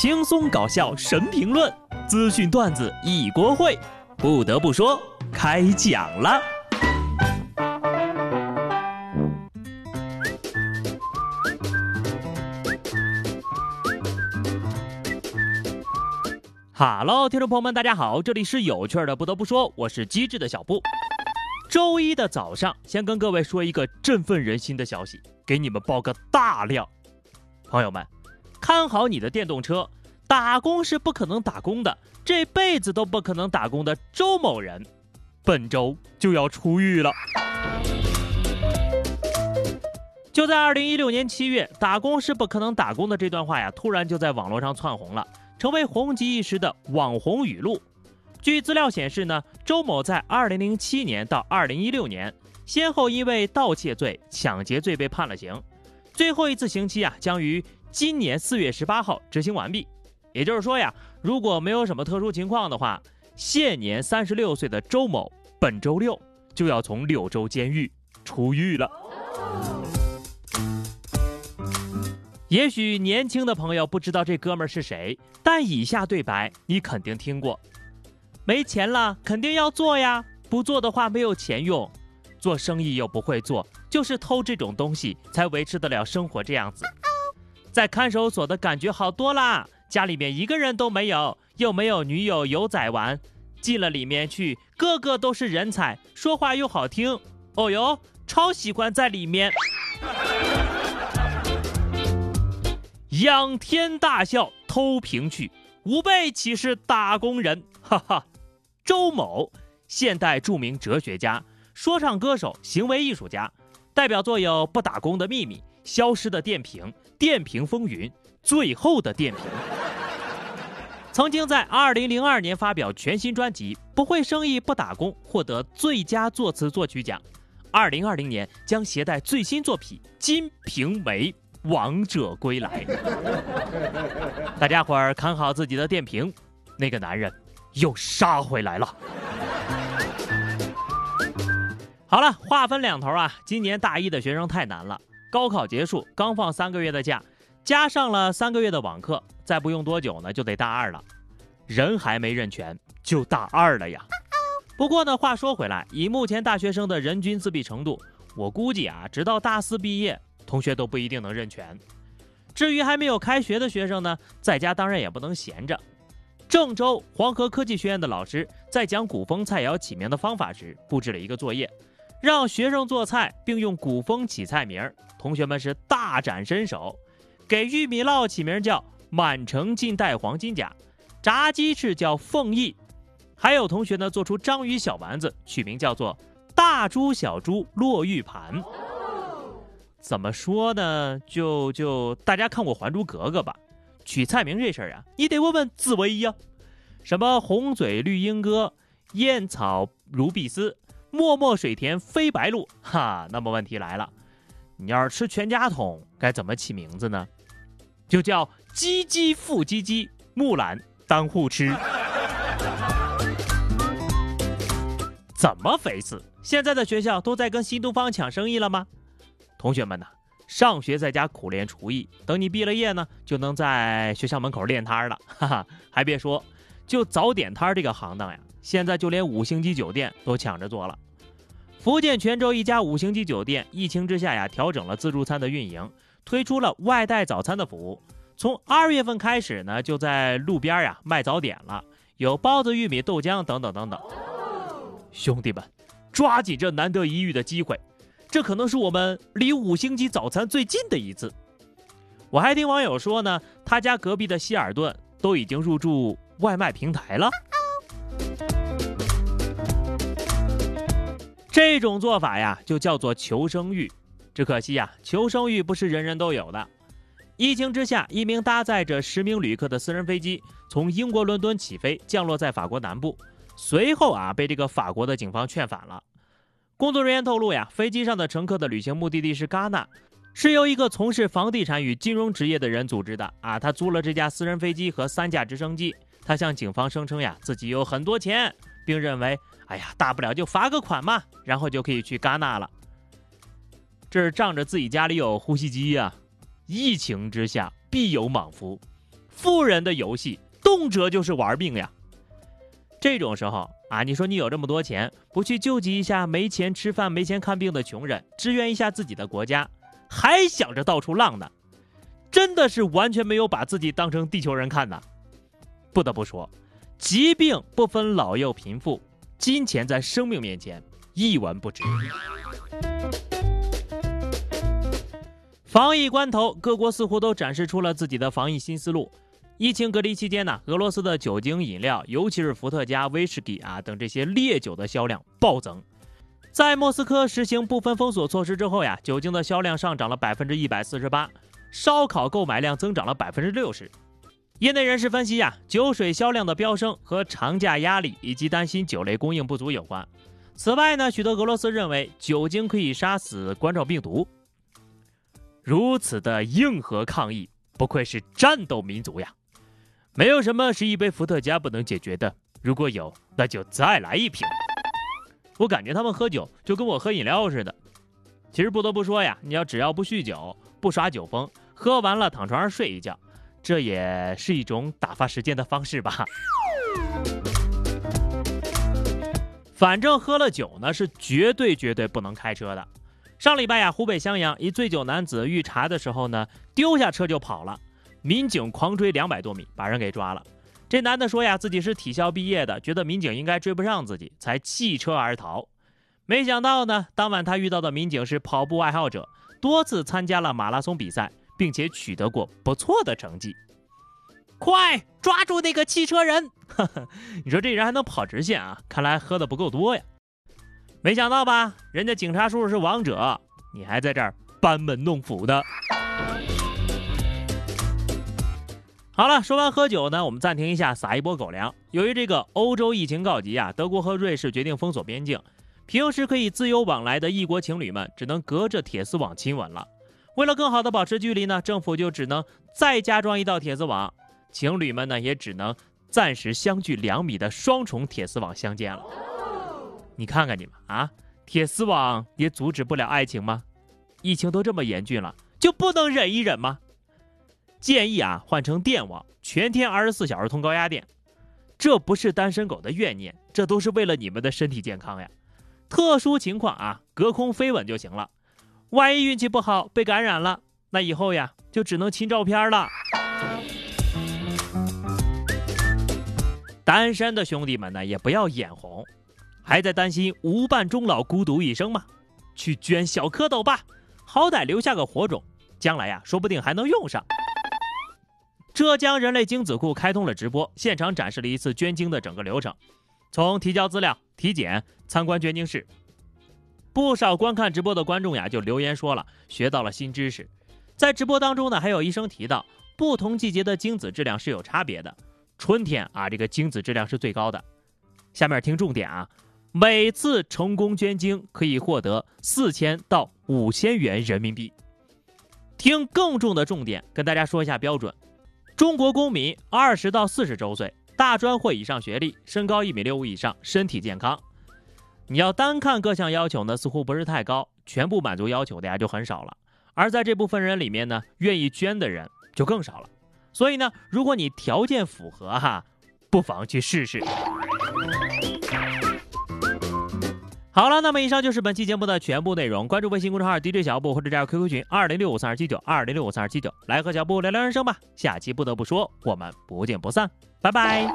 轻松搞笑神评论，资讯段子一锅烩。不得不说，开讲了。哈喽，听众朋友们，大家好，这里是有趣的。不得不说，我是机智的小布。周一的早上，先跟各位说一个振奋人心的消息，给你们报个大料，朋友们。看好你的电动车，打工是不可能打工的，这辈子都不可能打工的周某人，本周就要出狱了。就在二零一六年七月，“打工是不可能打工的”这段话呀，突然就在网络上窜红了，成为红极一时的网红语录。据资料显示呢，周某在二零零七年到二零一六年，先后因为盗窃罪、抢劫罪被判了刑，最后一次刑期啊，将于。今年四月十八号执行完毕，也就是说呀，如果没有什么特殊情况的话，现年三十六岁的周某本周六就要从柳州监狱出狱了。也许年轻的朋友不知道这哥们是谁，但以下对白你肯定听过：没钱了肯定要做呀，不做的话没有钱用，做生意又不会做，就是偷这种东西才维持得了生活这样子。在看守所的感觉好多啦，家里面一个人都没有，又没有女友有仔玩，进了里面去，个个都是人才，说话又好听，哦哟，超喜欢在里面。仰天大笑偷屏去，吾辈岂是打工人？哈哈，周某，现代著名哲学家、说唱歌手、行为艺术家，代表作有《不打工的秘密》。消失的电瓶，电瓶风云，最后的电瓶。曾经在二零零二年发表全新专辑《不会生意不打工》，获得最佳作词作曲奖。二零二零年将携带最新作品《金瓶梅》王者归来。大家伙儿看好自己的电瓶，那个男人又杀回来了。好了，话分两头啊，今年大一的学生太难了。高考结束，刚放三个月的假，加上了三个月的网课，再不用多久呢，就得大二了。人还没认全，就大二了呀。不过呢，话说回来，以目前大学生的人均自闭程度，我估计啊，直到大四毕业，同学都不一定能认全。至于还没有开学的学生呢，在家当然也不能闲着。郑州黄河科技学院的老师在讲古风菜肴起名的方法时，布置了一个作业。让学生做菜，并用古风起菜名，同学们是大展身手。给玉米烙起名叫“满城尽带黄金甲”，炸鸡翅叫“凤翼”，还有同学呢做出章鱼小丸子，取名叫做“大猪小猪落玉盘”。怎么说呢？就就大家看过《还珠格格》吧？取菜名这事儿啊，你得问问紫薇呀。什么红嘴绿鹦哥，燕草如碧丝。脉脉水田飞白鹭，哈，那么问题来了，你要是吃全家桶，该怎么起名字呢？就叫鸡鸡复鸡鸡，木兰当户吃。怎么肥事？现在的学校都在跟新东方抢生意了吗？同学们呢？上学在家苦练厨艺，等你毕了业呢，就能在学校门口练摊了。哈哈，还别说，就早点摊这个行当呀。现在就连五星级酒店都抢着做了。福建泉州一家五星级酒店疫情之下呀，调整了自助餐的运营，推出了外带早餐的服务。从二月份开始呢，就在路边呀卖早点了，有包子、玉米、豆浆等等等等。兄弟们，抓紧这难得一遇的机会，这可能是我们离五星级早餐最近的一次。我还听网友说呢，他家隔壁的希尔顿都已经入驻外卖平台了。这种做法呀，就叫做求生欲。只可惜呀，求生欲不是人人都有的。疫情之下，一名搭载着十名旅客的私人飞机从英国伦敦起飞，降落在法国南部，随后啊，被这个法国的警方劝返了。工作人员透露呀，飞机上的乘客的旅行目的地是戛纳，是由一个从事房地产与金融职业的人组织的啊。他租了这架私人飞机和三架直升机，他向警方声称呀，自己有很多钱。并认为，哎呀，大不了就罚个款嘛，然后就可以去戛纳了。这是仗着自己家里有呼吸机呀。疫情之下必有莽夫，富人的游戏，动辄就是玩命呀。这种时候啊，你说你有这么多钱，不去救济一下没钱吃饭、没钱看病的穷人，支援一下自己的国家，还想着到处浪呢，真的是完全没有把自己当成地球人看呐。不得不说，疾病不分老幼贫富，金钱在生命面前一文不值。防疫关头，各国似乎都展示出了自己的防疫新思路。疫情隔离期间呢，俄罗斯的酒精饮料，尤其是伏特加、威士忌啊等这些烈酒的销量暴增。在莫斯科实行部分封锁措施之后呀，酒精的销量上涨了百分之一百四十八，烧烤购买量增长了百分之六十。业内人士分析呀，酒水销量的飙升和长假压力以及担心酒类供应不足有关。此外呢，许多俄罗斯认为酒精可以杀死冠状病毒。如此的硬核抗议，不愧是战斗民族呀！没有什么是一杯伏特加不能解决的。如果有，那就再来一瓶。我感觉他们喝酒就跟我喝饮料似的。其实不得不说呀，你要只要不酗酒、不耍酒疯，喝完了躺床上睡一觉，这也是一种打发时间的方式吧。反正喝了酒呢，是绝对绝对不能开车的。上礼拜呀，湖北襄阳一醉酒男子遇查的时候呢，丢下车就跑了。民警狂追两百多米，把人给抓了。这男的说呀，自己是体校毕业的，觉得民警应该追不上自己，才弃车而逃。没想到呢，当晚他遇到的民警是跑步爱好者，多次参加了马拉松比赛，并且取得过不错的成绩。快抓住那个汽车人！你说这人还能跑直线啊？看来喝的不够多呀。没想到吧？人家警察叔叔是王者，你还在这儿班门弄斧的。好了，说完喝酒呢，我们暂停一下，撒一波狗粮。由于这个欧洲疫情告急啊，德国和瑞士决定封锁边境，平时可以自由往来的异国情侣们只能隔着铁丝网亲吻了。为了更好的保持距离呢，政府就只能再加装一道铁丝网，情侣们呢也只能暂时相距两米的双重铁丝网相见了。你看看你们啊，铁丝网也阻止不了爱情吗？疫情都这么严峻了，就不能忍一忍吗？建议啊，换成电网，全天二十四小时通高压电。这不是单身狗的怨念，这都是为了你们的身体健康呀。特殊情况啊，隔空飞吻就行了。万一运气不好被感染了，那以后呀，就只能亲照片了。单身的兄弟们呢，也不要眼红，还在担心无伴终老、孤独一生吗？去捐小蝌蚪吧，好歹留下个火种，将来呀，说不定还能用上。浙江人类精子库开通了直播，现场展示了一次捐精的整个流程，从提交资料、体检、参观捐精室。不少观看直播的观众呀，就留言说了学到了新知识。在直播当中呢，还有医生提到，不同季节的精子质量是有差别的，春天啊，这个精子质量是最高的。下面听重点啊，每次成功捐精可以获得四千到五千元人民币。听更重的重点，跟大家说一下标准。中国公民，二十到四十周岁，大专或以上学历，身高一米六五以上，身体健康。你要单看各项要求呢，似乎不是太高，全部满足要求的呀就很少了。而在这部分人里面呢，愿意捐的人就更少了。所以呢，如果你条件符合哈，不妨去试试。好了，那么以上就是本期节目的全部内容。关注微信公众号 DJ 小布或者加入 QQ 群二零六五三二七九二零六五三二七九，来和小布聊聊人生吧。下期不得不说，我们不见不散，拜拜。